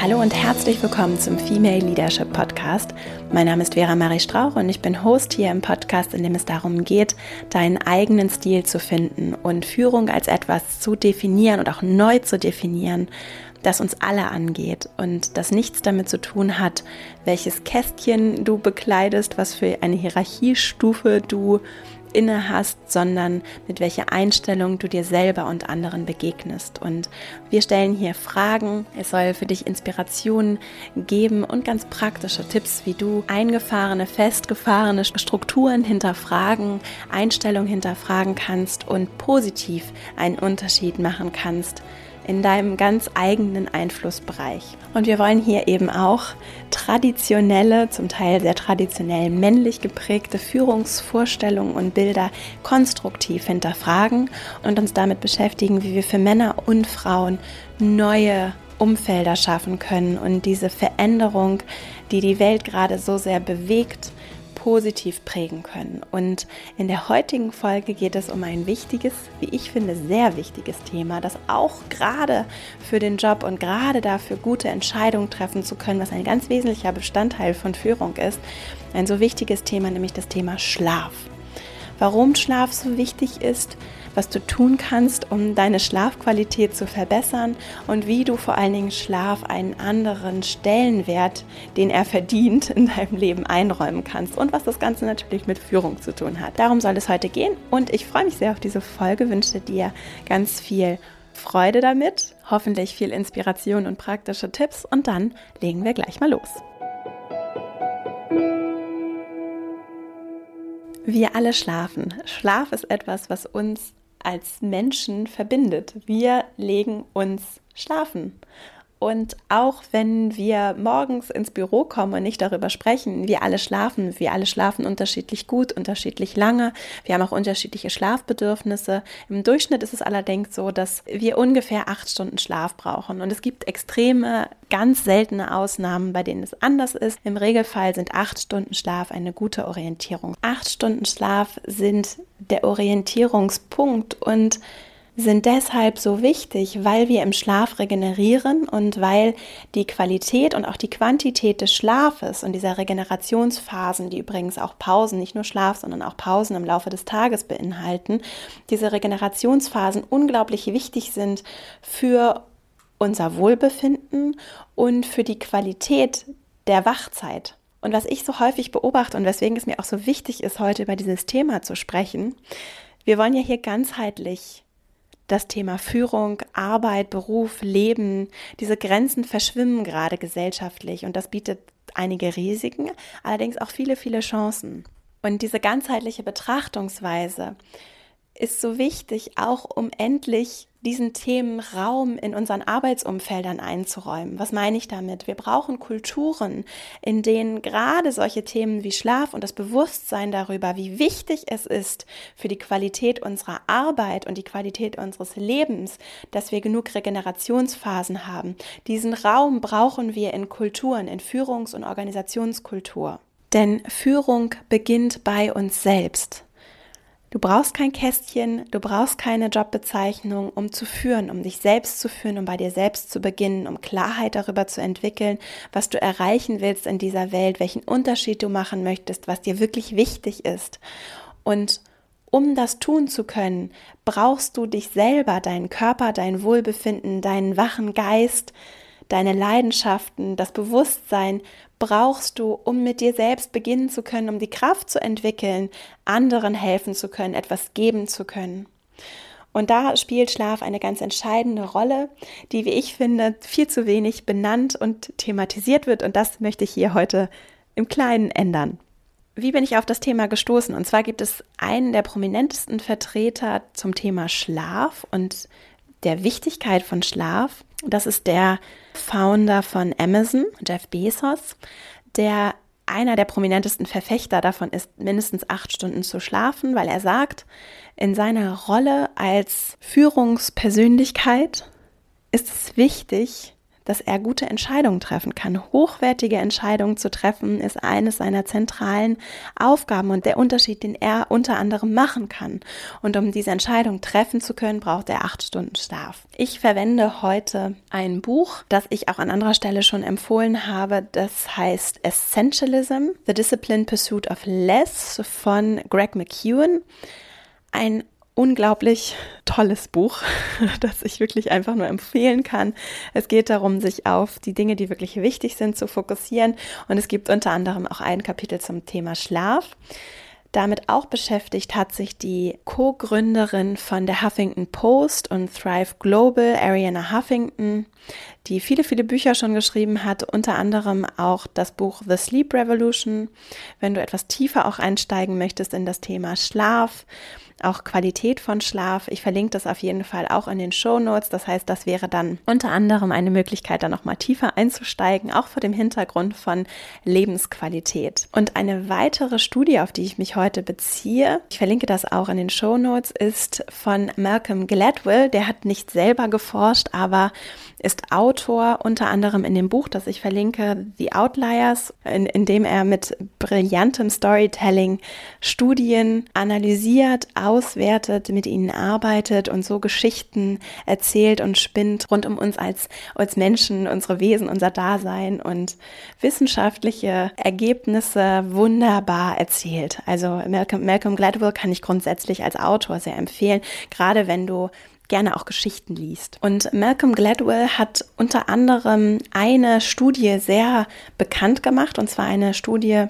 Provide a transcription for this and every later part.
Hallo und herzlich willkommen zum Female Leadership Podcast. Mein Name ist Vera Marie Strauch und ich bin Host hier im Podcast, in dem es darum geht, deinen eigenen Stil zu finden und Führung als etwas zu definieren und auch neu zu definieren, das uns alle angeht und das nichts damit zu tun hat, welches Kästchen du bekleidest, was für eine Hierarchiestufe du inne hast, sondern mit welcher Einstellung du dir selber und anderen begegnest. Und wir stellen hier Fragen. Es soll für dich Inspirationen geben und ganz praktische Tipps, wie du eingefahrene, festgefahrene Strukturen hinterfragen, Einstellungen hinterfragen kannst und positiv einen Unterschied machen kannst in deinem ganz eigenen Einflussbereich. Und wir wollen hier eben auch traditionelle, zum Teil sehr traditionell männlich geprägte Führungsvorstellungen und Bilder konstruktiv hinterfragen und uns damit beschäftigen, wie wir für Männer und Frauen neue Umfelder schaffen können und diese Veränderung, die die Welt gerade so sehr bewegt, positiv prägen können. Und in der heutigen Folge geht es um ein wichtiges, wie ich finde, sehr wichtiges Thema, das auch gerade für den Job und gerade dafür gute Entscheidungen treffen zu können, was ein ganz wesentlicher Bestandteil von Führung ist, ein so wichtiges Thema, nämlich das Thema Schlaf. Warum Schlaf so wichtig ist, was du tun kannst, um deine Schlafqualität zu verbessern und wie du vor allen Dingen Schlaf einen anderen Stellenwert, den er verdient, in deinem Leben einräumen kannst und was das Ganze natürlich mit Führung zu tun hat. Darum soll es heute gehen und ich freue mich sehr auf diese Folge, wünsche dir ganz viel Freude damit, hoffentlich viel Inspiration und praktische Tipps und dann legen wir gleich mal los. Wir alle schlafen. Schlaf ist etwas, was uns als Menschen verbindet. Wir legen uns schlafen. Und auch wenn wir morgens ins Büro kommen und nicht darüber sprechen, wir alle schlafen, wir alle schlafen unterschiedlich gut, unterschiedlich lange, wir haben auch unterschiedliche Schlafbedürfnisse. Im Durchschnitt ist es allerdings so, dass wir ungefähr acht Stunden Schlaf brauchen. Und es gibt extreme, ganz seltene Ausnahmen, bei denen es anders ist. Im Regelfall sind acht Stunden Schlaf eine gute Orientierung. Acht Stunden Schlaf sind der Orientierungspunkt und sind deshalb so wichtig, weil wir im Schlaf regenerieren und weil die Qualität und auch die Quantität des Schlafes und dieser Regenerationsphasen, die übrigens auch Pausen, nicht nur Schlaf, sondern auch Pausen im Laufe des Tages beinhalten, diese Regenerationsphasen unglaublich wichtig sind für unser Wohlbefinden und für die Qualität der Wachzeit. Und was ich so häufig beobachte und weswegen es mir auch so wichtig ist, heute über dieses Thema zu sprechen, wir wollen ja hier ganzheitlich das Thema Führung, Arbeit, Beruf, Leben, diese Grenzen verschwimmen gerade gesellschaftlich und das bietet einige Risiken, allerdings auch viele, viele Chancen. Und diese ganzheitliche Betrachtungsweise ist so wichtig, auch um endlich diesen Themen Raum in unseren Arbeitsumfeldern einzuräumen. Was meine ich damit? Wir brauchen Kulturen, in denen gerade solche Themen wie Schlaf und das Bewusstsein darüber, wie wichtig es ist für die Qualität unserer Arbeit und die Qualität unseres Lebens, dass wir genug Regenerationsphasen haben. Diesen Raum brauchen wir in Kulturen, in Führungs- und Organisationskultur. Denn Führung beginnt bei uns selbst. Du brauchst kein Kästchen, du brauchst keine Jobbezeichnung, um zu führen, um dich selbst zu führen, um bei dir selbst zu beginnen, um Klarheit darüber zu entwickeln, was du erreichen willst in dieser Welt, welchen Unterschied du machen möchtest, was dir wirklich wichtig ist. Und um das tun zu können, brauchst du dich selber, deinen Körper, dein Wohlbefinden, deinen wachen Geist, deine Leidenschaften, das Bewusstsein brauchst du, um mit dir selbst beginnen zu können, um die Kraft zu entwickeln, anderen helfen zu können, etwas geben zu können. Und da spielt Schlaf eine ganz entscheidende Rolle, die, wie ich finde, viel zu wenig benannt und thematisiert wird. Und das möchte ich hier heute im Kleinen ändern. Wie bin ich auf das Thema gestoßen? Und zwar gibt es einen der prominentesten Vertreter zum Thema Schlaf und der Wichtigkeit von Schlaf. Das ist der Founder von Amazon, Jeff Bezos, der einer der prominentesten Verfechter davon ist, mindestens acht Stunden zu schlafen, weil er sagt, in seiner Rolle als Führungspersönlichkeit ist es wichtig, dass er gute Entscheidungen treffen kann. Hochwertige Entscheidungen zu treffen ist eines seiner zentralen Aufgaben und der Unterschied, den er unter anderem machen kann. Und um diese Entscheidung treffen zu können, braucht er acht Stunden Schlaf. Ich verwende heute ein Buch, das ich auch an anderer Stelle schon empfohlen habe. Das heißt Essentialism, The Disciplined Pursuit of Less von Greg McEwen. Ein unglaublich tolles Buch, das ich wirklich einfach nur empfehlen kann. Es geht darum, sich auf die Dinge, die wirklich wichtig sind, zu fokussieren. Und es gibt unter anderem auch ein Kapitel zum Thema Schlaf. Damit auch beschäftigt hat sich die Co-Gründerin von der Huffington Post und Thrive Global, Ariana Huffington, die viele, viele Bücher schon geschrieben hat, unter anderem auch das Buch The Sleep Revolution. Wenn du etwas tiefer auch einsteigen möchtest in das Thema Schlaf, auch Qualität von Schlaf. Ich verlinke das auf jeden Fall auch in den Show Notes. Das heißt, das wäre dann unter anderem eine Möglichkeit, da nochmal tiefer einzusteigen, auch vor dem Hintergrund von Lebensqualität. Und eine weitere Studie, auf die ich mich heute beziehe, ich verlinke das auch in den Show Notes, ist von Malcolm Gladwell. Der hat nicht selber geforscht, aber ist Autor unter anderem in dem Buch, das ich verlinke, The Outliers, in, in dem er mit brillantem Storytelling Studien analysiert, auswertet, mit ihnen arbeitet und so Geschichten erzählt und spinnt rund um uns als, als Menschen, unsere Wesen, unser Dasein und wissenschaftliche Ergebnisse wunderbar erzählt. Also Malcolm, Malcolm Gladwell kann ich grundsätzlich als Autor sehr empfehlen, gerade wenn du gerne auch Geschichten liest. Und Malcolm Gladwell hat unter anderem eine Studie sehr bekannt gemacht, und zwar eine Studie,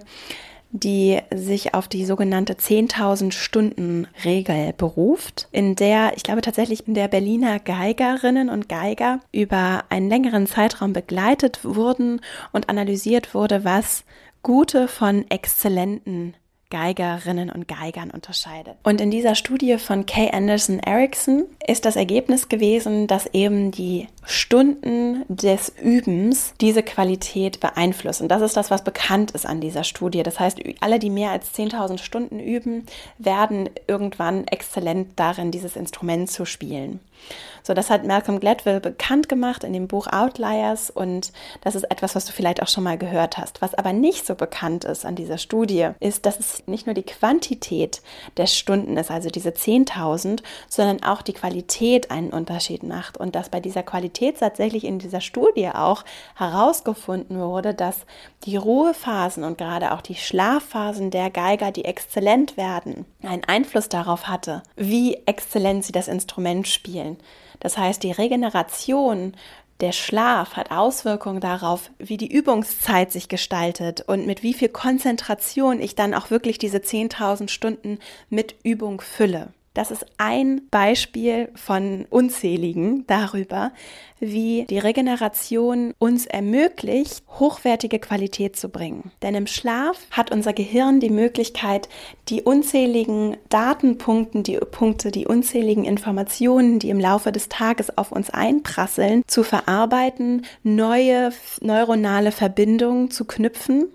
die sich auf die sogenannte 10.000 Stunden Regel beruft, in der, ich glaube tatsächlich in der Berliner Geigerinnen und Geiger über einen längeren Zeitraum begleitet wurden und analysiert wurde, was gute von exzellenten Geigerinnen und Geigern unterscheidet. Und in dieser Studie von Kay Anderson Erickson ist das Ergebnis gewesen, dass eben die Stunden des Übens diese Qualität beeinflussen. Das ist das, was bekannt ist an dieser Studie. Das heißt, alle, die mehr als 10.000 Stunden üben, werden irgendwann exzellent darin, dieses Instrument zu spielen. So, das hat Malcolm Gladwell bekannt gemacht in dem Buch Outliers und das ist etwas, was du vielleicht auch schon mal gehört hast. Was aber nicht so bekannt ist an dieser Studie, ist, dass es nicht nur die Quantität der Stunden ist, also diese 10.000, sondern auch die Qualität einen Unterschied macht und dass bei dieser Qualität tatsächlich in dieser Studie auch herausgefunden wurde, dass die Ruhephasen und gerade auch die Schlafphasen der Geiger, die exzellent werden, einen Einfluss darauf hatte, wie exzellent sie das Instrument spielen. Das heißt, die Regeneration, der Schlaf hat Auswirkungen darauf, wie die Übungszeit sich gestaltet und mit wie viel Konzentration ich dann auch wirklich diese 10.000 Stunden mit Übung fülle. Das ist ein Beispiel von unzähligen darüber, wie die Regeneration uns ermöglicht, hochwertige Qualität zu bringen. Denn im Schlaf hat unser Gehirn die Möglichkeit, die unzähligen Datenpunkte, die Punkte, die unzähligen Informationen, die im Laufe des Tages auf uns einprasseln, zu verarbeiten, neue neuronale Verbindungen zu knüpfen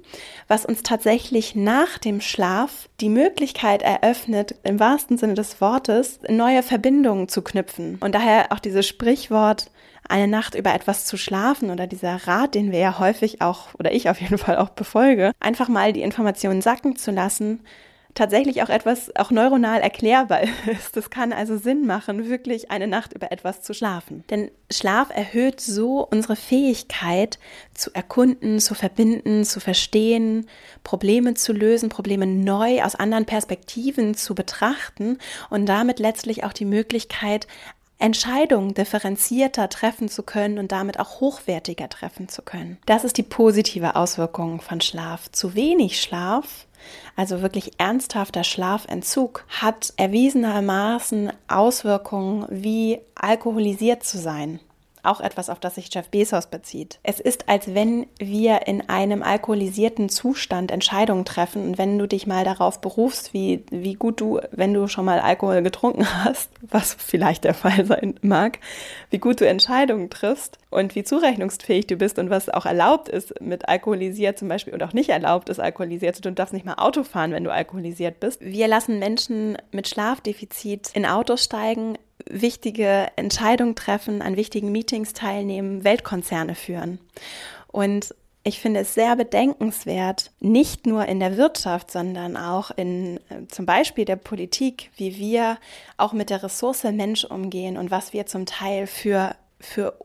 was uns tatsächlich nach dem Schlaf die Möglichkeit eröffnet, im wahrsten Sinne des Wortes, neue Verbindungen zu knüpfen. Und daher auch dieses Sprichwort, eine Nacht über etwas zu schlafen oder dieser Rat, den wir ja häufig auch oder ich auf jeden Fall auch befolge, einfach mal die Informationen sacken zu lassen tatsächlich auch etwas auch neuronal erklärbar ist. Das kann also Sinn machen, wirklich eine Nacht über etwas zu schlafen. Denn Schlaf erhöht so unsere Fähigkeit zu erkunden, zu verbinden, zu verstehen, Probleme zu lösen, Probleme neu aus anderen Perspektiven zu betrachten und damit letztlich auch die Möglichkeit, Entscheidungen differenzierter treffen zu können und damit auch hochwertiger treffen zu können. Das ist die positive Auswirkung von Schlaf. Zu wenig Schlaf also wirklich ernsthafter Schlafentzug, hat erwiesenermaßen Auswirkungen wie alkoholisiert zu sein. Auch etwas, auf das sich Jeff Bezos bezieht. Es ist, als wenn wir in einem alkoholisierten Zustand Entscheidungen treffen und wenn du dich mal darauf berufst, wie, wie gut du, wenn du schon mal Alkohol getrunken hast, was vielleicht der Fall sein mag, wie gut du Entscheidungen triffst und wie zurechnungsfähig du bist und was auch erlaubt ist mit alkoholisiert zum Beispiel und auch nicht erlaubt ist alkoholisiert. Du darfst nicht mal Auto fahren, wenn du alkoholisiert bist. Wir lassen Menschen mit Schlafdefizit in Autos steigen, wichtige Entscheidungen treffen, an wichtigen Meetings teilnehmen, Weltkonzerne führen. Und ich finde es sehr bedenkenswert, nicht nur in der Wirtschaft, sondern auch in äh, zum Beispiel der Politik, wie wir auch mit der Ressource Mensch umgehen und was wir zum Teil für, für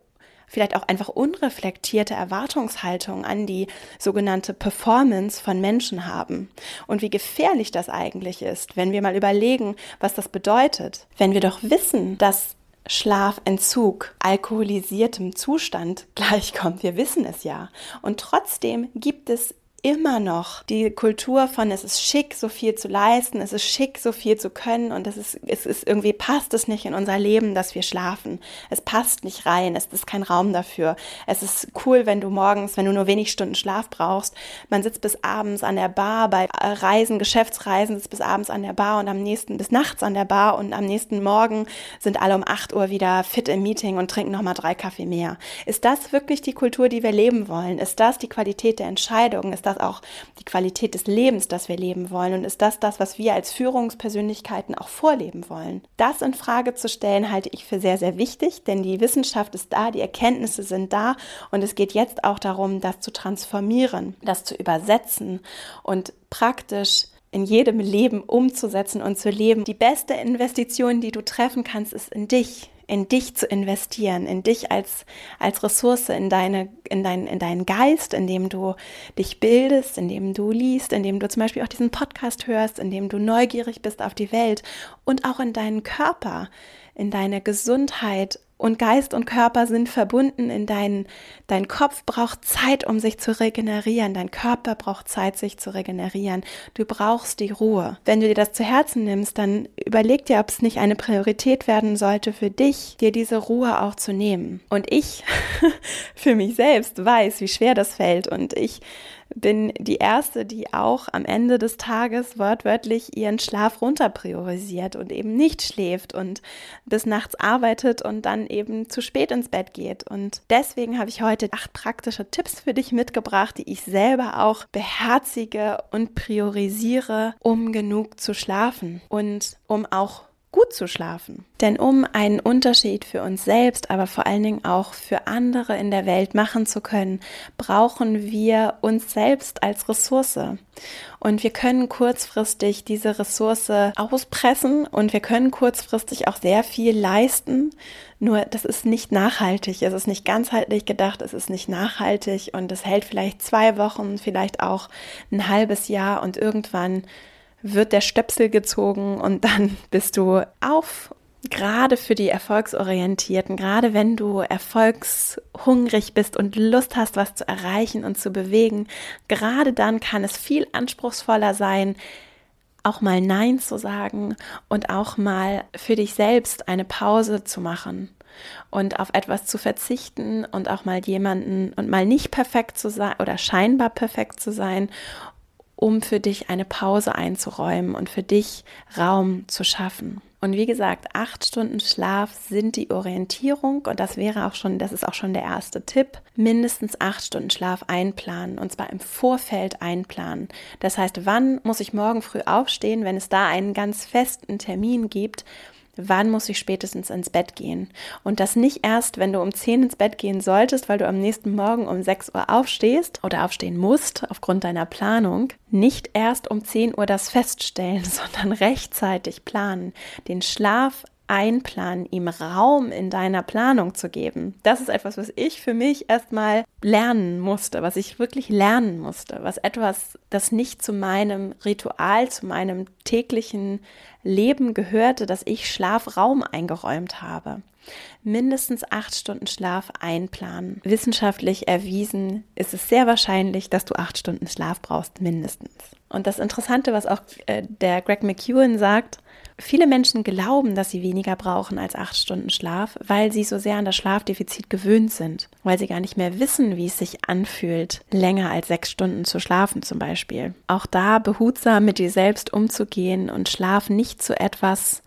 vielleicht auch einfach unreflektierte Erwartungshaltung an die sogenannte Performance von Menschen haben. Und wie gefährlich das eigentlich ist, wenn wir mal überlegen, was das bedeutet. Wenn wir doch wissen, dass Schlafentzug alkoholisiertem Zustand gleichkommt. Wir wissen es ja. Und trotzdem gibt es immer noch die Kultur von, es ist schick, so viel zu leisten, es ist schick, so viel zu können und es ist, es ist irgendwie passt es nicht in unser Leben, dass wir schlafen. Es passt nicht rein, es ist kein Raum dafür. Es ist cool, wenn du morgens, wenn du nur wenig Stunden Schlaf brauchst, man sitzt bis abends an der Bar, bei Reisen, Geschäftsreisen sitzt bis abends an der Bar und am nächsten bis nachts an der Bar und am nächsten Morgen sind alle um 8 Uhr wieder fit im Meeting und trinken nochmal drei Kaffee mehr. Ist das wirklich die Kultur, die wir leben wollen? Ist das die Qualität der Entscheidungen? Ist das auch die Qualität des Lebens, das wir leben wollen? Und ist das das, was wir als Führungspersönlichkeiten auch vorleben wollen? Das in Frage zu stellen, halte ich für sehr, sehr wichtig, denn die Wissenschaft ist da, die Erkenntnisse sind da und es geht jetzt auch darum, das zu transformieren, das zu übersetzen und praktisch in jedem Leben umzusetzen und zu leben. Die beste Investition, die du treffen kannst, ist in dich, in dich zu investieren, in dich als, als Ressource, in, deine, in, dein, in deinen Geist, in dem du dich bildest, in dem du liest, in dem du zum Beispiel auch diesen Podcast hörst, in dem du neugierig bist auf die Welt und auch in deinen Körper, in deine Gesundheit und Geist und Körper sind verbunden in deinen, dein Kopf braucht Zeit, um sich zu regenerieren. Dein Körper braucht Zeit, sich zu regenerieren. Du brauchst die Ruhe. Wenn du dir das zu Herzen nimmst, dann überleg dir, ob es nicht eine Priorität werden sollte für dich, dir diese Ruhe auch zu nehmen. Und ich für mich selbst weiß, wie schwer das fällt und ich bin die Erste, die auch am Ende des Tages wortwörtlich ihren Schlaf runter priorisiert und eben nicht schläft und bis nachts arbeitet und dann eben zu spät ins Bett geht. Und deswegen habe ich heute acht praktische Tipps für dich mitgebracht, die ich selber auch beherzige und priorisiere, um genug zu schlafen und um auch gut zu schlafen. Denn um einen Unterschied für uns selbst, aber vor allen Dingen auch für andere in der Welt machen zu können, brauchen wir uns selbst als Ressource. Und wir können kurzfristig diese Ressource auspressen und wir können kurzfristig auch sehr viel leisten. Nur das ist nicht nachhaltig, es ist nicht ganzheitlich gedacht, es ist nicht nachhaltig und es hält vielleicht zwei Wochen, vielleicht auch ein halbes Jahr und irgendwann wird der Stöpsel gezogen und dann bist du auf. Gerade für die Erfolgsorientierten, gerade wenn du erfolgshungrig bist und Lust hast, was zu erreichen und zu bewegen, gerade dann kann es viel anspruchsvoller sein, auch mal Nein zu sagen und auch mal für dich selbst eine Pause zu machen und auf etwas zu verzichten und auch mal jemanden und mal nicht perfekt zu sein oder scheinbar perfekt zu sein um für dich eine Pause einzuräumen und für dich Raum zu schaffen. Und wie gesagt, acht Stunden Schlaf sind die Orientierung und das wäre auch schon, das ist auch schon der erste Tipp. Mindestens acht Stunden Schlaf einplanen und zwar im Vorfeld einplanen. Das heißt, wann muss ich morgen früh aufstehen, wenn es da einen ganz festen Termin gibt? Wann muss ich spätestens ins Bett gehen. Und das nicht erst, wenn du um 10 ins Bett gehen solltest, weil du am nächsten Morgen um 6 Uhr aufstehst oder aufstehen musst aufgrund deiner Planung. Nicht erst um 10 Uhr das feststellen, sondern rechtzeitig planen. Den Schlaf einplanen, ihm Raum in deiner Planung zu geben. Das ist etwas, was ich für mich erstmal lernen musste, was ich wirklich lernen musste, was etwas, das nicht zu meinem Ritual, zu meinem täglichen Leben gehörte, dass ich Schlafraum eingeräumt habe. Mindestens acht Stunden Schlaf einplanen. Wissenschaftlich erwiesen ist es sehr wahrscheinlich, dass du acht Stunden Schlaf brauchst, mindestens. Und das Interessante, was auch äh, der Greg McEwen sagt, viele Menschen glauben, dass sie weniger brauchen als acht Stunden Schlaf, weil sie so sehr an das Schlafdefizit gewöhnt sind, weil sie gar nicht mehr wissen, wie es sich anfühlt, länger als sechs Stunden zu schlafen zum Beispiel. Auch da behutsam mit dir selbst umzugehen und Schlaf nicht zu etwas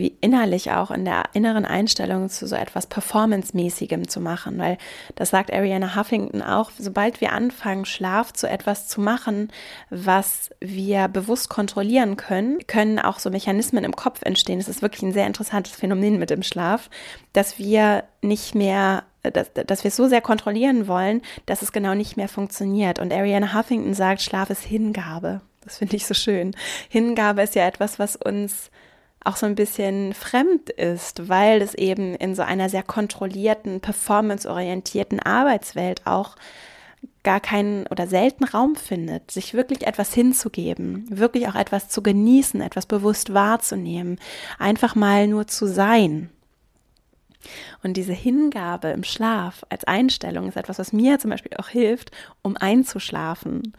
wie innerlich auch in der inneren Einstellung zu so etwas Performance-mäßigem zu machen, weil das sagt Ariana Huffington auch, sobald wir anfangen, Schlaf zu etwas zu machen, was wir bewusst kontrollieren können, können auch so Mechanismen im Kopf entstehen. Es ist wirklich ein sehr interessantes Phänomen mit dem Schlaf, dass wir nicht mehr dass, dass wir es so sehr kontrollieren wollen, dass es genau nicht mehr funktioniert. Und Ariana Huffington sagt, Schlaf ist Hingabe. Das finde ich so schön. Hingabe ist ja etwas, was uns auch so ein bisschen fremd ist, weil es eben in so einer sehr kontrollierten, performanceorientierten Arbeitswelt auch gar keinen oder selten Raum findet, sich wirklich etwas hinzugeben, wirklich auch etwas zu genießen, etwas bewusst wahrzunehmen, einfach mal nur zu sein. Und diese Hingabe im Schlaf als Einstellung ist etwas, was mir zum Beispiel auch hilft, um einzuschlafen.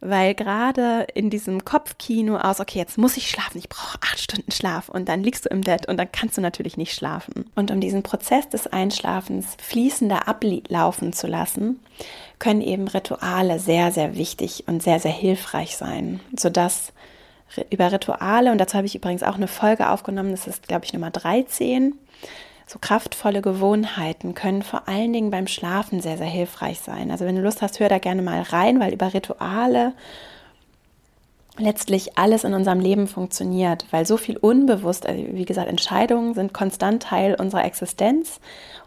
Weil gerade in diesem Kopfkino aus, okay, jetzt muss ich schlafen, ich brauche acht Stunden Schlaf und dann liegst du im Bett und dann kannst du natürlich nicht schlafen. Und um diesen Prozess des Einschlafens fließender ablaufen zu lassen, können eben Rituale sehr, sehr wichtig und sehr, sehr hilfreich sein, sodass über Rituale, und dazu habe ich übrigens auch eine Folge aufgenommen, das ist, glaube ich, Nummer 13, so kraftvolle Gewohnheiten können vor allen Dingen beim Schlafen sehr, sehr hilfreich sein. Also wenn du Lust hast, hör da gerne mal rein, weil über Rituale letztlich alles in unserem Leben funktioniert, weil so viel unbewusst, also wie gesagt, Entscheidungen sind konstant Teil unserer Existenz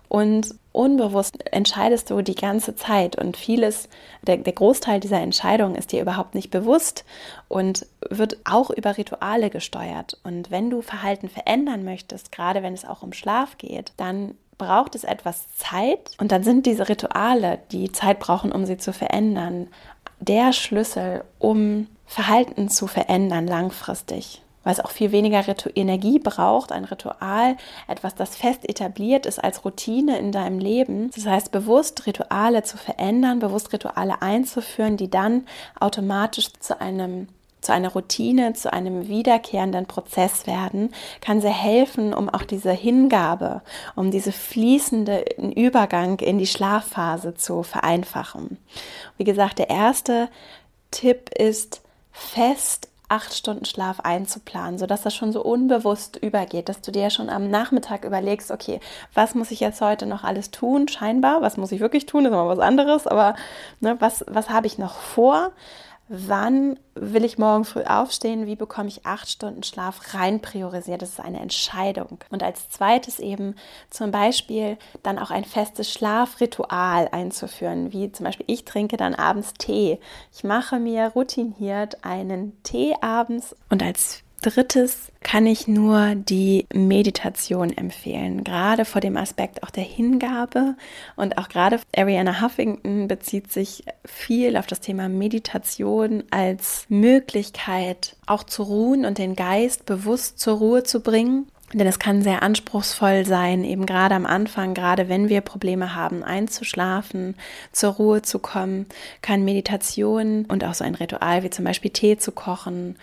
und unbewusst entscheidest du die ganze Zeit. Und vieles, der, der Großteil dieser Entscheidungen ist dir überhaupt nicht bewusst und wird auch über Rituale gesteuert. Und wenn du Verhalten verändern möchtest, gerade wenn es auch um Schlaf geht, dann braucht es etwas Zeit. Und dann sind diese Rituale, die Zeit brauchen, um sie zu verändern, der Schlüssel, um Verhalten zu verändern langfristig weil es auch viel weniger Ritu Energie braucht, ein Ritual, etwas, das fest etabliert ist als Routine in deinem Leben. Das heißt, bewusst Rituale zu verändern, bewusst Rituale einzuführen, die dann automatisch zu einem zu einer Routine, zu einem wiederkehrenden Prozess werden, kann sehr helfen, um auch diese Hingabe, um diese fließende Übergang in die Schlafphase zu vereinfachen. Wie gesagt, der erste Tipp ist, fest acht Stunden Schlaf einzuplanen, sodass das schon so unbewusst übergeht, dass du dir schon am Nachmittag überlegst, okay, was muss ich jetzt heute noch alles tun, scheinbar, was muss ich wirklich tun, ist immer was anderes, aber ne, was, was habe ich noch vor? Wann will ich morgen früh aufstehen, wie bekomme ich acht Stunden Schlaf rein priorisiert. Das ist eine Entscheidung. Und als zweites eben zum Beispiel dann auch ein festes Schlafritual einzuführen, wie zum Beispiel ich trinke dann abends Tee. Ich mache mir routiniert einen Tee abends und als drittes kann ich nur die Meditation empfehlen, gerade vor dem Aspekt auch der Hingabe und auch gerade Ariana Huffington bezieht sich viel auf das Thema Meditation als Möglichkeit auch zu ruhen und den Geist bewusst zur Ruhe zu bringen. Denn es kann sehr anspruchsvoll sein, eben gerade am Anfang, gerade wenn wir Probleme haben, einzuschlafen, zur Ruhe zu kommen, kann Meditation und auch so ein Ritual wie zum Beispiel Tee zu kochen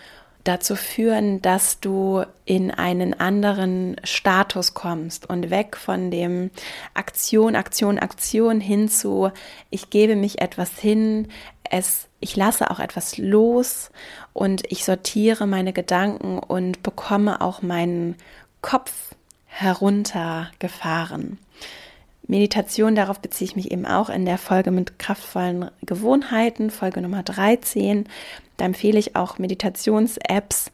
dazu führen, dass du in einen anderen Status kommst und weg von dem Aktion, Aktion, Aktion hin zu, ich gebe mich etwas hin, es, ich lasse auch etwas los und ich sortiere meine Gedanken und bekomme auch meinen Kopf heruntergefahren. Meditation, darauf beziehe ich mich eben auch in der Folge mit kraftvollen Gewohnheiten, Folge Nummer 13. Da empfehle ich auch Meditations-Apps,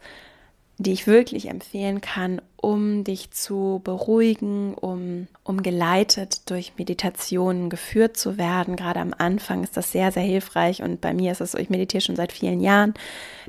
die ich wirklich empfehlen kann, um dich zu beruhigen, um, um geleitet durch Meditationen geführt zu werden. Gerade am Anfang ist das sehr, sehr hilfreich und bei mir ist es so, ich meditiere schon seit vielen Jahren,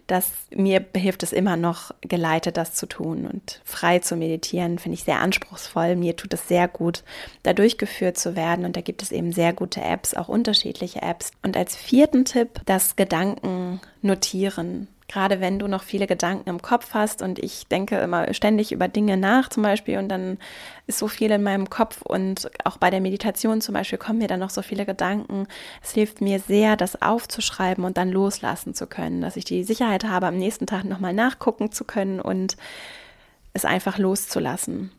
dass mir hilft es immer noch, geleitet das zu tun und frei zu meditieren, finde ich sehr anspruchsvoll. Mir tut es sehr gut, da durchgeführt zu werden und da gibt es eben sehr gute Apps, auch unterschiedliche Apps. Und als vierten Tipp, das Gedanken notieren gerade wenn du noch viele Gedanken im Kopf hast und ich denke immer ständig über Dinge nach zum Beispiel und dann ist so viel in meinem Kopf und auch bei der Meditation zum Beispiel kommen mir dann noch so viele Gedanken. Es hilft mir sehr, das aufzuschreiben und dann loslassen zu können, dass ich die Sicherheit habe, am nächsten Tag nochmal nachgucken zu können und es einfach loszulassen.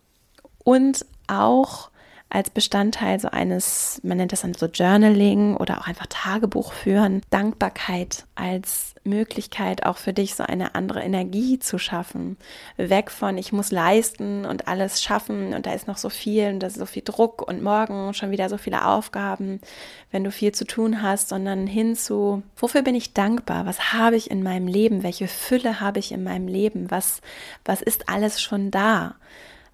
Und auch als Bestandteil so eines, man nennt das dann so Journaling oder auch einfach Tagebuch führen, Dankbarkeit als Möglichkeit auch für dich so eine andere Energie zu schaffen. Weg von ich muss leisten und alles schaffen und da ist noch so viel und da ist so viel Druck und morgen schon wieder so viele Aufgaben, wenn du viel zu tun hast, sondern hin zu, wofür bin ich dankbar? Was habe ich in meinem Leben? Welche Fülle habe ich in meinem Leben? Was, was ist alles schon da?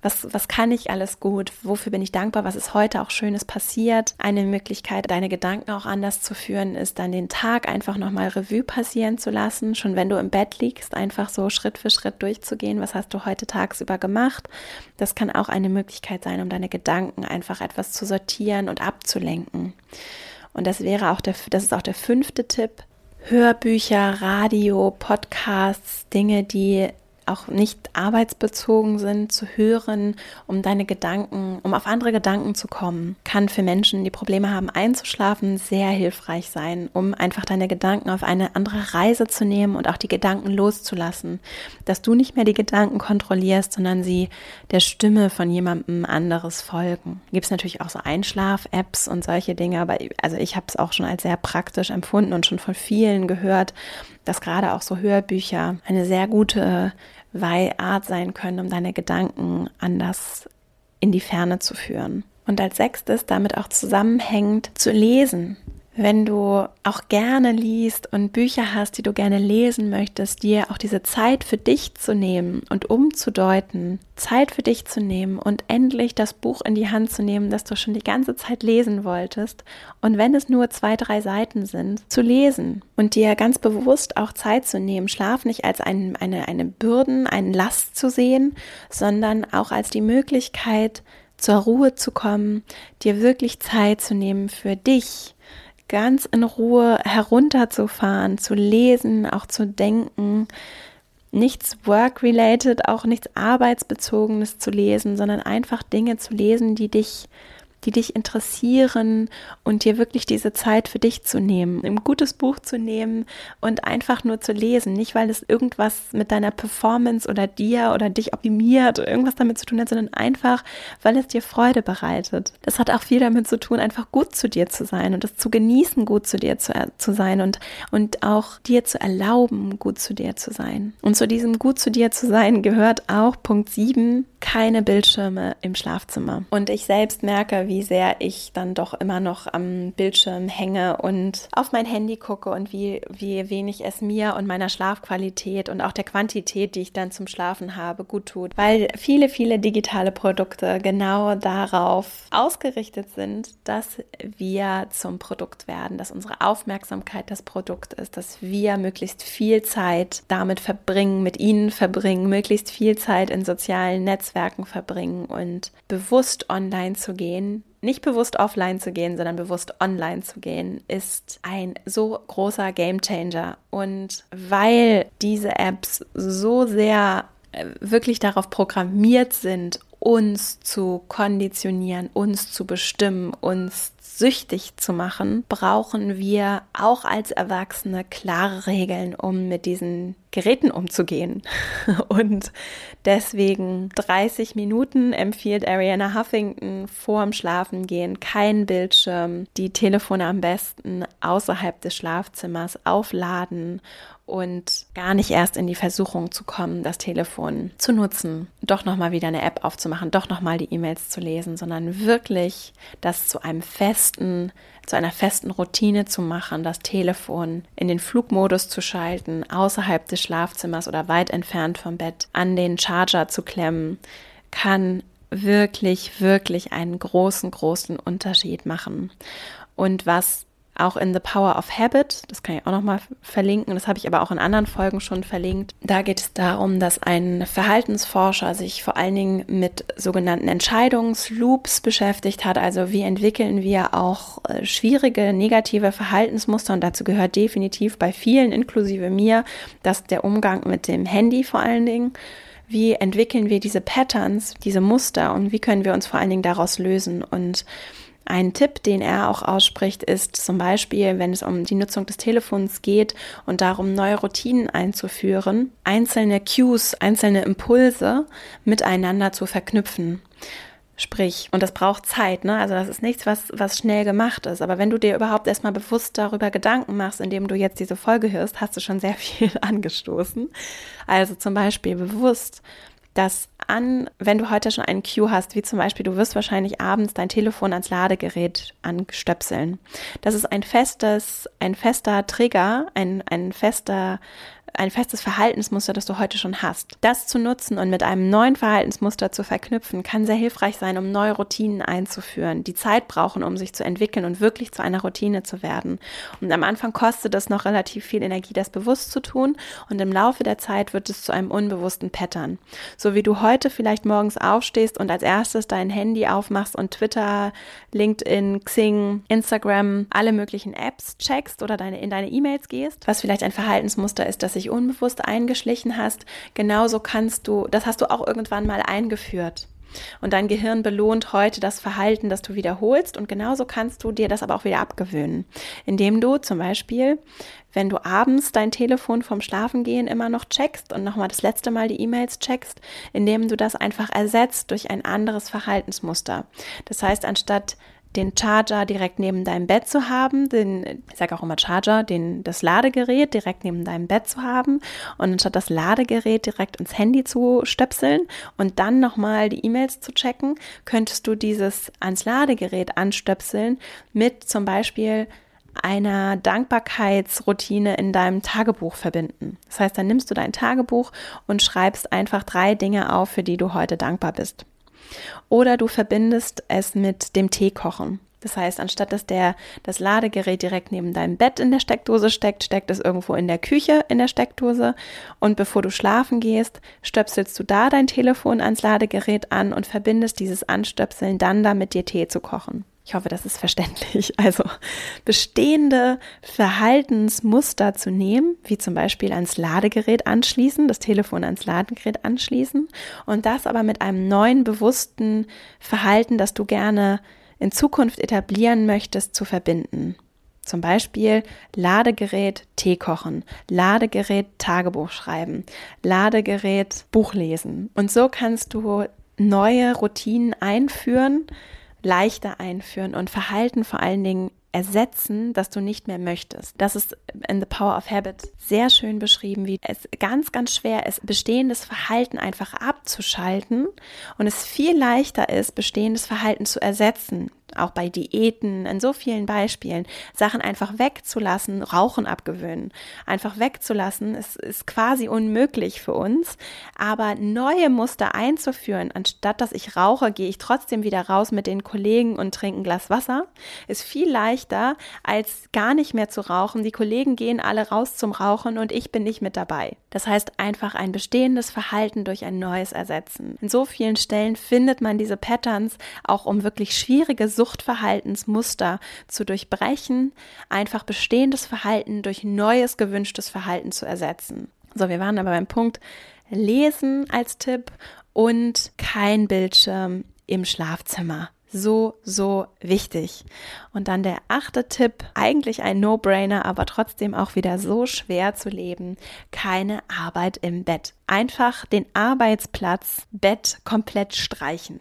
Was, was kann ich alles gut, wofür bin ich dankbar, was ist heute auch Schönes passiert. Eine Möglichkeit, deine Gedanken auch anders zu führen, ist dann den Tag einfach nochmal Revue passieren zu lassen, schon wenn du im Bett liegst, einfach so Schritt für Schritt durchzugehen, was hast du heute tagsüber gemacht. Das kann auch eine Möglichkeit sein, um deine Gedanken einfach etwas zu sortieren und abzulenken. Und das wäre auch der, das ist auch der fünfte Tipp. Hörbücher, Radio, Podcasts, Dinge, die auch nicht arbeitsbezogen sind, zu hören, um deine Gedanken, um auf andere Gedanken zu kommen, kann für Menschen, die Probleme haben einzuschlafen, sehr hilfreich sein, um einfach deine Gedanken auf eine andere Reise zu nehmen und auch die Gedanken loszulassen, dass du nicht mehr die Gedanken kontrollierst, sondern sie der Stimme von jemandem anderes folgen. Gibt es natürlich auch so Einschlaf-Apps und solche Dinge, aber also ich habe es auch schon als sehr praktisch empfunden und schon von vielen gehört, dass gerade auch so Hörbücher eine sehr gute Weihart sein können, um deine Gedanken anders in die Ferne zu führen. Und als sechstes damit auch zusammenhängend zu lesen. Wenn du auch gerne liest und Bücher hast, die du gerne lesen möchtest, dir auch diese Zeit für dich zu nehmen und umzudeuten, Zeit für dich zu nehmen und endlich das Buch in die Hand zu nehmen, das du schon die ganze Zeit lesen wolltest. Und wenn es nur zwei, drei Seiten sind, zu lesen und dir ganz bewusst auch Zeit zu nehmen, Schlaf nicht als ein, eine, eine Bürden, eine Last zu sehen, sondern auch als die Möglichkeit, zur Ruhe zu kommen, dir wirklich Zeit zu nehmen für dich, ganz in Ruhe herunterzufahren, zu lesen, auch zu denken, nichts work-related, auch nichts arbeitsbezogenes zu lesen, sondern einfach Dinge zu lesen, die dich die dich interessieren und dir wirklich diese Zeit für dich zu nehmen, ein gutes Buch zu nehmen und einfach nur zu lesen, nicht weil es irgendwas mit deiner Performance oder dir oder dich optimiert oder irgendwas damit zu tun hat, sondern einfach, weil es dir Freude bereitet. Das hat auch viel damit zu tun, einfach gut zu dir zu sein und es zu genießen, gut zu dir zu, zu sein und, und auch dir zu erlauben, gut zu dir zu sein. Und zu diesem gut zu dir zu sein gehört auch Punkt 7, keine Bildschirme im Schlafzimmer. Und ich selbst merke, wie sehr ich dann doch immer noch am Bildschirm hänge und auf mein Handy gucke und wie, wie wenig es mir und meiner Schlafqualität und auch der Quantität, die ich dann zum Schlafen habe, gut tut. Weil viele, viele digitale Produkte genau darauf ausgerichtet sind, dass wir zum Produkt werden, dass unsere Aufmerksamkeit das Produkt ist, dass wir möglichst viel Zeit damit verbringen, mit ihnen verbringen, möglichst viel Zeit in sozialen Netzwerken verbringen und bewusst online zu gehen, nicht bewusst offline zu gehen, sondern bewusst online zu gehen, ist ein so großer Gamechanger. Und weil diese Apps so sehr äh, wirklich darauf programmiert sind, uns zu konditionieren, uns zu bestimmen, uns süchtig zu machen, brauchen wir auch als Erwachsene klare Regeln, um mit diesen Geräten umzugehen. Und deswegen 30 Minuten empfiehlt Ariana Huffington vorm Schlafengehen kein Bildschirm, die Telefone am besten außerhalb des Schlafzimmers aufladen und gar nicht erst in die Versuchung zu kommen, das Telefon zu nutzen, doch nochmal wieder eine App aufzumachen, doch nochmal die E-Mails zu lesen, sondern wirklich das zu einem festen, zu einer festen Routine zu machen, das Telefon in den Flugmodus zu schalten, außerhalb des Schlafzimmers oder weit entfernt vom Bett an den Charger zu klemmen, kann wirklich, wirklich einen großen, großen Unterschied machen. Und was auch in The Power of Habit, das kann ich auch nochmal verlinken, das habe ich aber auch in anderen Folgen schon verlinkt. Da geht es darum, dass ein Verhaltensforscher sich vor allen Dingen mit sogenannten Entscheidungsloops beschäftigt hat. Also wie entwickeln wir auch äh, schwierige negative Verhaltensmuster und dazu gehört definitiv bei vielen, inklusive mir, dass der Umgang mit dem Handy vor allen Dingen. Wie entwickeln wir diese Patterns, diese Muster und wie können wir uns vor allen Dingen daraus lösen? Und Ein Tipp, den er auch ausspricht, ist zum Beispiel, wenn es um die Nutzung des Telefons geht und darum, neue Routinen einzuführen, einzelne Cues, einzelne Impulse miteinander zu verknüpfen. Sprich, und das braucht Zeit, ne? Also das ist nichts, was, was schnell gemacht ist. Aber wenn du dir überhaupt erstmal bewusst darüber Gedanken machst, indem du jetzt diese Folge hörst, hast du schon sehr viel angestoßen. Also zum Beispiel bewusst das an, wenn du heute schon einen Cue hast, wie zum Beispiel, du wirst wahrscheinlich abends dein Telefon ans Ladegerät anstöpseln. Das ist ein festes, ein fester Trigger, ein, ein fester ein festes Verhaltensmuster, das du heute schon hast. Das zu nutzen und mit einem neuen Verhaltensmuster zu verknüpfen, kann sehr hilfreich sein, um neue Routinen einzuführen, die Zeit brauchen, um sich zu entwickeln und wirklich zu einer Routine zu werden. Und am Anfang kostet es noch relativ viel Energie, das bewusst zu tun und im Laufe der Zeit wird es zu einem unbewussten Pattern. So wie du heute vielleicht morgens aufstehst und als erstes dein Handy aufmachst und Twitter, LinkedIn, Xing, Instagram, alle möglichen Apps checkst oder deine, in deine E-Mails gehst, was vielleicht ein Verhaltensmuster ist, das sich unbewusst eingeschlichen hast, genauso kannst du, das hast du auch irgendwann mal eingeführt. Und dein Gehirn belohnt heute das Verhalten, das du wiederholst. Und genauso kannst du dir das aber auch wieder abgewöhnen, indem du zum Beispiel, wenn du abends dein Telefon vom Schlafengehen immer noch checkst und nochmal das letzte Mal die E-Mails checkst, indem du das einfach ersetzt durch ein anderes Verhaltensmuster. Das heißt, anstatt den Charger direkt neben deinem Bett zu haben, den, ich sage auch immer Charger, den, das Ladegerät direkt neben deinem Bett zu haben und anstatt das Ladegerät direkt ins Handy zu stöpseln und dann nochmal die E-Mails zu checken, könntest du dieses ans Ladegerät anstöpseln mit zum Beispiel einer Dankbarkeitsroutine in deinem Tagebuch verbinden. Das heißt, dann nimmst du dein Tagebuch und schreibst einfach drei Dinge auf, für die du heute dankbar bist. Oder du verbindest es mit dem Teekochen. Das heißt, anstatt dass der, das Ladegerät direkt neben deinem Bett in der Steckdose steckt, steckt es irgendwo in der Küche in der Steckdose. Und bevor du schlafen gehst, stöpselst du da dein Telefon ans Ladegerät an und verbindest dieses Anstöpseln dann damit, dir Tee zu kochen. Ich hoffe, das ist verständlich. Also bestehende Verhaltensmuster zu nehmen, wie zum Beispiel ans Ladegerät anschließen, das Telefon ans Ladegerät anschließen und das aber mit einem neuen bewussten Verhalten, das du gerne in Zukunft etablieren möchtest, zu verbinden. Zum Beispiel Ladegerät Tee kochen, Ladegerät Tagebuch schreiben, Ladegerät Buch lesen. Und so kannst du neue Routinen einführen, leichter einführen und Verhalten vor allen Dingen ersetzen, dass du nicht mehr möchtest. Das ist in The Power of Habit sehr schön beschrieben, wie es ganz, ganz schwer ist, bestehendes Verhalten einfach abzuschalten und es viel leichter ist, bestehendes Verhalten zu ersetzen auch bei Diäten, in so vielen Beispielen, Sachen einfach wegzulassen, Rauchen abgewöhnen, einfach wegzulassen, ist, ist quasi unmöglich für uns. Aber neue Muster einzuführen, anstatt dass ich rauche, gehe ich trotzdem wieder raus mit den Kollegen und trinke ein Glas Wasser, ist viel leichter, als gar nicht mehr zu rauchen. Die Kollegen gehen alle raus zum Rauchen und ich bin nicht mit dabei. Das heißt einfach ein bestehendes Verhalten durch ein neues ersetzen. In so vielen Stellen findet man diese Patterns auch um wirklich schwierige Suchtverhaltensmuster zu durchbrechen, einfach bestehendes Verhalten durch neues gewünschtes Verhalten zu ersetzen. So, wir waren aber beim Punkt Lesen als Tipp und kein Bildschirm im Schlafzimmer. So, so wichtig. Und dann der achte Tipp, eigentlich ein No-Brainer, aber trotzdem auch wieder so schwer zu leben. Keine Arbeit im Bett. Einfach den Arbeitsplatz Bett komplett streichen.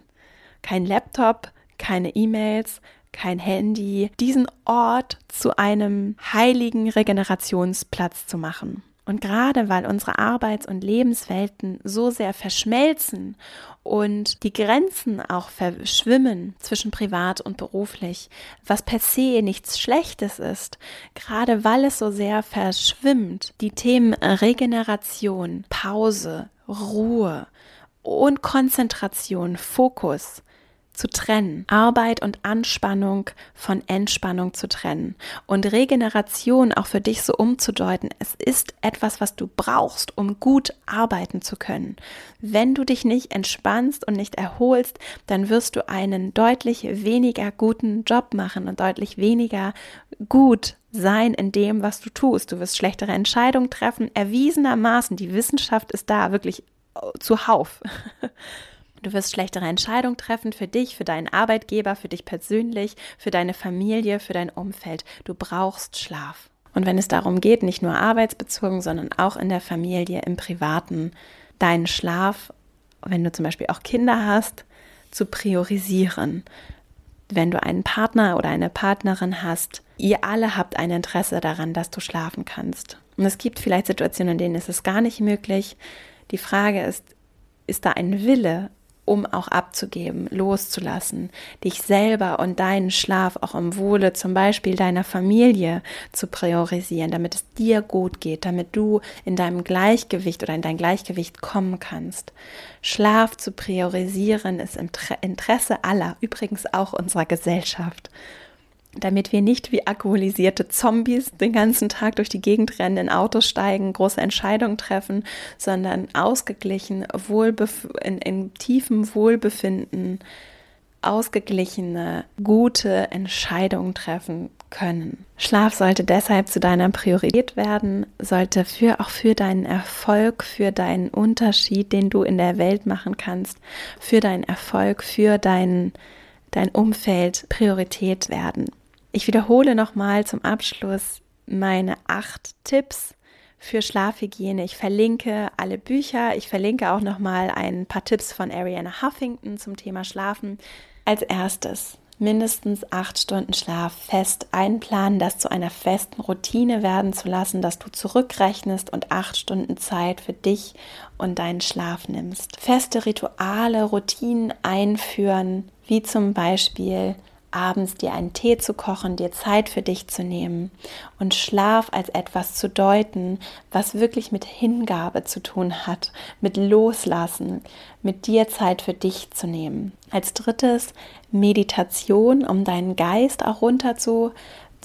Kein Laptop, keine E-Mails, kein Handy, diesen Ort zu einem heiligen Regenerationsplatz zu machen. Und gerade weil unsere Arbeits- und Lebenswelten so sehr verschmelzen und die Grenzen auch verschwimmen zwischen privat und beruflich, was per se nichts Schlechtes ist, gerade weil es so sehr verschwimmt, die Themen Regeneration, Pause, Ruhe und Konzentration, Fokus, zu trennen, Arbeit und Anspannung von Entspannung zu trennen und Regeneration auch für dich so umzudeuten. Es ist etwas, was du brauchst, um gut arbeiten zu können. Wenn du dich nicht entspannst und nicht erholst, dann wirst du einen deutlich weniger guten Job machen und deutlich weniger gut sein in dem, was du tust. Du wirst schlechtere Entscheidungen treffen, erwiesenermaßen. Die Wissenschaft ist da wirklich zuhauf. Du wirst schlechtere Entscheidungen treffen für dich, für deinen Arbeitgeber, für dich persönlich, für deine Familie, für dein Umfeld. Du brauchst Schlaf. Und wenn es darum geht, nicht nur arbeitsbezogen, sondern auch in der Familie, im Privaten, deinen Schlaf, wenn du zum Beispiel auch Kinder hast, zu priorisieren. Wenn du einen Partner oder eine Partnerin hast, ihr alle habt ein Interesse daran, dass du schlafen kannst. Und es gibt vielleicht Situationen, in denen ist es gar nicht möglich. Die Frage ist, ist da ein Wille, um auch abzugeben, loszulassen, dich selber und deinen Schlaf auch im Wohle zum Beispiel deiner Familie zu priorisieren, damit es dir gut geht, damit du in deinem Gleichgewicht oder in dein Gleichgewicht kommen kannst. Schlaf zu priorisieren ist im Interesse aller, übrigens auch unserer Gesellschaft damit wir nicht wie alkoholisierte Zombies den ganzen Tag durch die Gegend rennen, in Autos steigen, große Entscheidungen treffen, sondern ausgeglichen, wohlbef in, in tiefem Wohlbefinden, ausgeglichene, gute Entscheidungen treffen können. Schlaf sollte deshalb zu deiner Priorität werden, sollte für auch für deinen Erfolg, für deinen Unterschied, den du in der Welt machen kannst, für deinen Erfolg, für dein, dein Umfeld Priorität werden. Ich wiederhole nochmal zum Abschluss meine acht Tipps für Schlafhygiene. Ich verlinke alle Bücher. Ich verlinke auch nochmal ein paar Tipps von Ariana Huffington zum Thema Schlafen. Als erstes mindestens acht Stunden Schlaf fest einplanen, das zu einer festen Routine werden zu lassen, dass du zurückrechnest und acht Stunden Zeit für dich und deinen Schlaf nimmst. Feste Rituale, Routinen einführen, wie zum Beispiel abends dir einen Tee zu kochen, dir Zeit für dich zu nehmen und Schlaf als etwas zu deuten, was wirklich mit Hingabe zu tun hat, mit Loslassen, mit dir Zeit für dich zu nehmen. Als drittes Meditation, um deinen Geist auch runter zu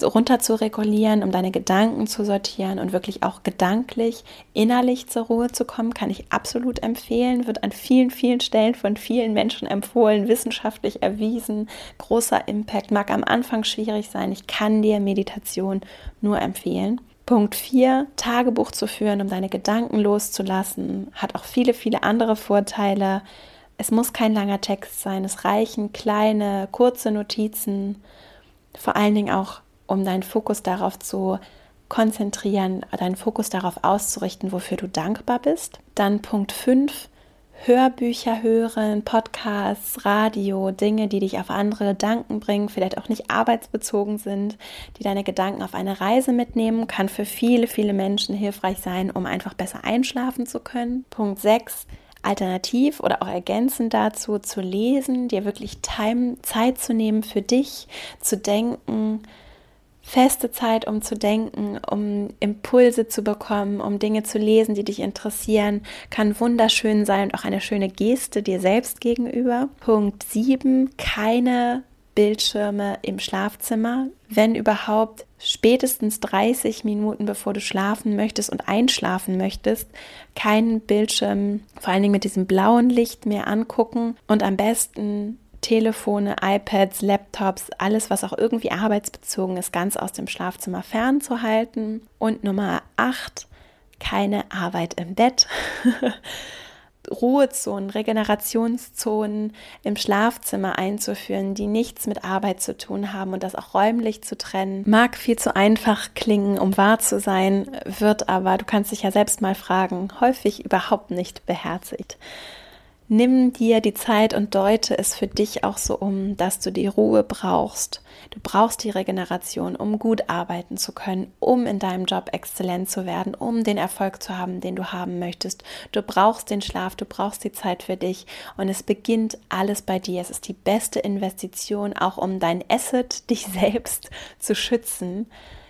runter zu regulieren, um deine Gedanken zu sortieren und wirklich auch gedanklich, innerlich zur Ruhe zu kommen, kann ich absolut empfehlen, wird an vielen, vielen Stellen von vielen Menschen empfohlen, wissenschaftlich erwiesen, großer Impact, mag am Anfang schwierig sein, ich kann dir Meditation nur empfehlen. Punkt 4, Tagebuch zu führen, um deine Gedanken loszulassen, hat auch viele, viele andere Vorteile. Es muss kein langer Text sein, es reichen kleine, kurze Notizen, vor allen Dingen auch um deinen Fokus darauf zu konzentrieren, deinen Fokus darauf auszurichten, wofür du dankbar bist. Dann Punkt 5, Hörbücher hören, Podcasts, Radio, Dinge, die dich auf andere Gedanken bringen, vielleicht auch nicht arbeitsbezogen sind, die deine Gedanken auf eine Reise mitnehmen, kann für viele, viele Menschen hilfreich sein, um einfach besser einschlafen zu können. Punkt 6, alternativ oder auch ergänzend dazu zu lesen, dir wirklich Time, Zeit zu nehmen für dich, zu denken, feste Zeit, um zu denken, um Impulse zu bekommen, um Dinge zu lesen, die dich interessieren, kann wunderschön sein und auch eine schöne Geste dir selbst gegenüber. Punkt 7, keine Bildschirme im Schlafzimmer, wenn überhaupt spätestens 30 Minuten bevor du schlafen möchtest und einschlafen möchtest, keinen Bildschirm, vor allen Dingen mit diesem blauen Licht mehr angucken und am besten Telefone, iPads, Laptops, alles, was auch irgendwie arbeitsbezogen ist, ganz aus dem Schlafzimmer fernzuhalten. Und Nummer 8, keine Arbeit im Bett. Ruhezonen, Regenerationszonen im Schlafzimmer einzuführen, die nichts mit Arbeit zu tun haben und das auch räumlich zu trennen. Mag viel zu einfach klingen, um wahr zu sein, wird aber, du kannst dich ja selbst mal fragen, häufig überhaupt nicht beherzigt. Nimm dir die Zeit und deute es für dich auch so um, dass du die Ruhe brauchst. Du brauchst die Regeneration, um gut arbeiten zu können, um in deinem Job exzellent zu werden, um den Erfolg zu haben, den du haben möchtest. Du brauchst den Schlaf, du brauchst die Zeit für dich und es beginnt alles bei dir. Es ist die beste Investition, auch um dein Asset, dich selbst zu schützen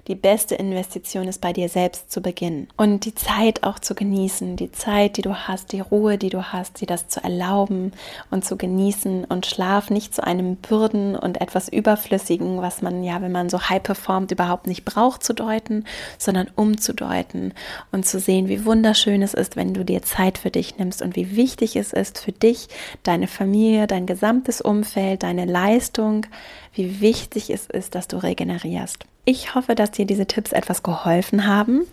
die beste Investition ist, bei dir selbst zu beginnen. Und die Zeit auch zu genießen, die Zeit, die du hast, die Ruhe, die du hast, dir das zu erlauben und zu genießen. Und Schlaf nicht zu einem Bürden und etwas Überflüssigen, was man ja, wenn man so high performt, überhaupt nicht braucht zu deuten, sondern umzudeuten und zu sehen, wie wunderschön es ist, wenn du dir Zeit für dich nimmst und wie wichtig es ist für dich, deine Familie, dein gesamtes Umfeld, deine Leistung, wie wichtig es ist, dass du regenerierst. Ich hoffe, dass dir diese Tipps etwas geholfen haben.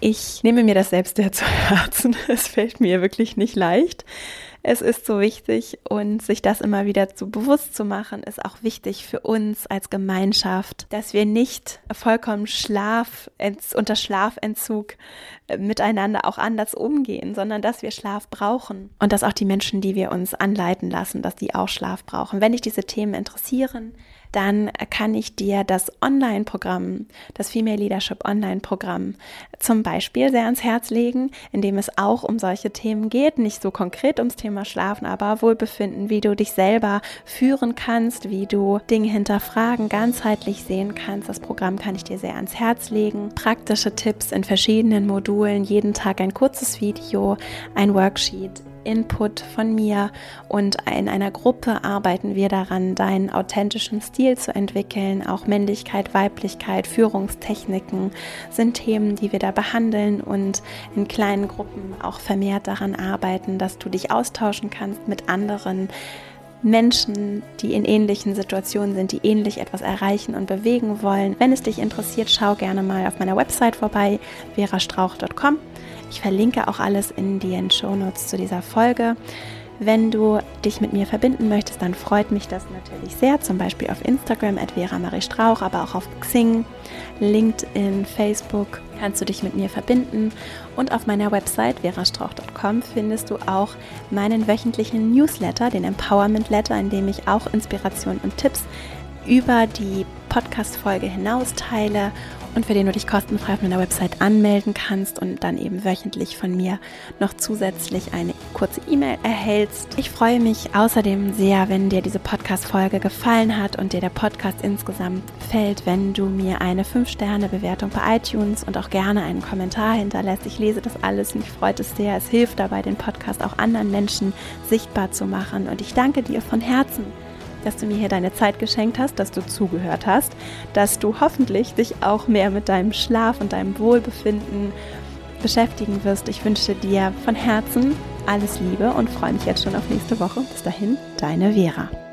Ich nehme mir das selbst sehr zu Herzen. Es fällt mir wirklich nicht leicht. Es ist so wichtig und sich das immer wieder zu bewusst zu machen, ist auch wichtig für uns als Gemeinschaft, dass wir nicht vollkommen Schlaf, unter Schlafentzug äh, miteinander auch anders umgehen, sondern dass wir Schlaf brauchen und dass auch die Menschen, die wir uns anleiten lassen, dass die auch Schlaf brauchen. Wenn dich diese Themen interessieren, dann kann ich dir das Online-Programm, das Female Leadership Online-Programm zum Beispiel sehr ans Herz legen, in dem es auch um solche Themen geht, nicht so konkret ums Thema Schlafen, aber Wohlbefinden, wie du dich selber führen kannst, wie du Dinge hinterfragen, ganzheitlich sehen kannst. Das Programm kann ich dir sehr ans Herz legen. Praktische Tipps in verschiedenen Modulen, jeden Tag ein kurzes Video, ein Worksheet Input von mir und in einer Gruppe arbeiten wir daran, deinen authentischen Stil zu entwickeln. Auch Männlichkeit, Weiblichkeit, Führungstechniken sind Themen, die wir da behandeln und in kleinen Gruppen auch vermehrt daran arbeiten, dass du dich austauschen kannst mit anderen. Menschen, die in ähnlichen Situationen sind, die ähnlich etwas erreichen und bewegen wollen. Wenn es dich interessiert, schau gerne mal auf meiner Website vorbei, verastrauch.com. Ich verlinke auch alles in den Show Notes zu dieser Folge. Wenn du dich mit mir verbinden möchtest, dann freut mich das natürlich sehr. Zum Beispiel auf Instagram at Vera Marie Strauch, aber auch auf Xing, LinkedIn, Facebook kannst du dich mit mir verbinden. Und auf meiner Website verastrauch.com findest du auch meinen wöchentlichen Newsletter, den Empowerment Letter, in dem ich auch Inspiration und Tipps über die Podcast-Folge hinaus teile und für den du dich kostenfrei auf meiner Website anmelden kannst und dann eben wöchentlich von mir noch zusätzlich eine kurze E-Mail erhältst. Ich freue mich außerdem sehr, wenn dir diese Podcast-Folge gefallen hat und dir der Podcast insgesamt gefällt, wenn du mir eine 5-Sterne-Bewertung bei iTunes und auch gerne einen Kommentar hinterlässt. Ich lese das alles und ich freue es sehr. Es hilft dabei, den Podcast auch anderen Menschen sichtbar zu machen. Und ich danke dir von Herzen dass du mir hier deine Zeit geschenkt hast, dass du zugehört hast, dass du hoffentlich dich auch mehr mit deinem Schlaf und deinem Wohlbefinden beschäftigen wirst. Ich wünsche dir von Herzen alles Liebe und freue mich jetzt schon auf nächste Woche. Bis dahin, deine Vera.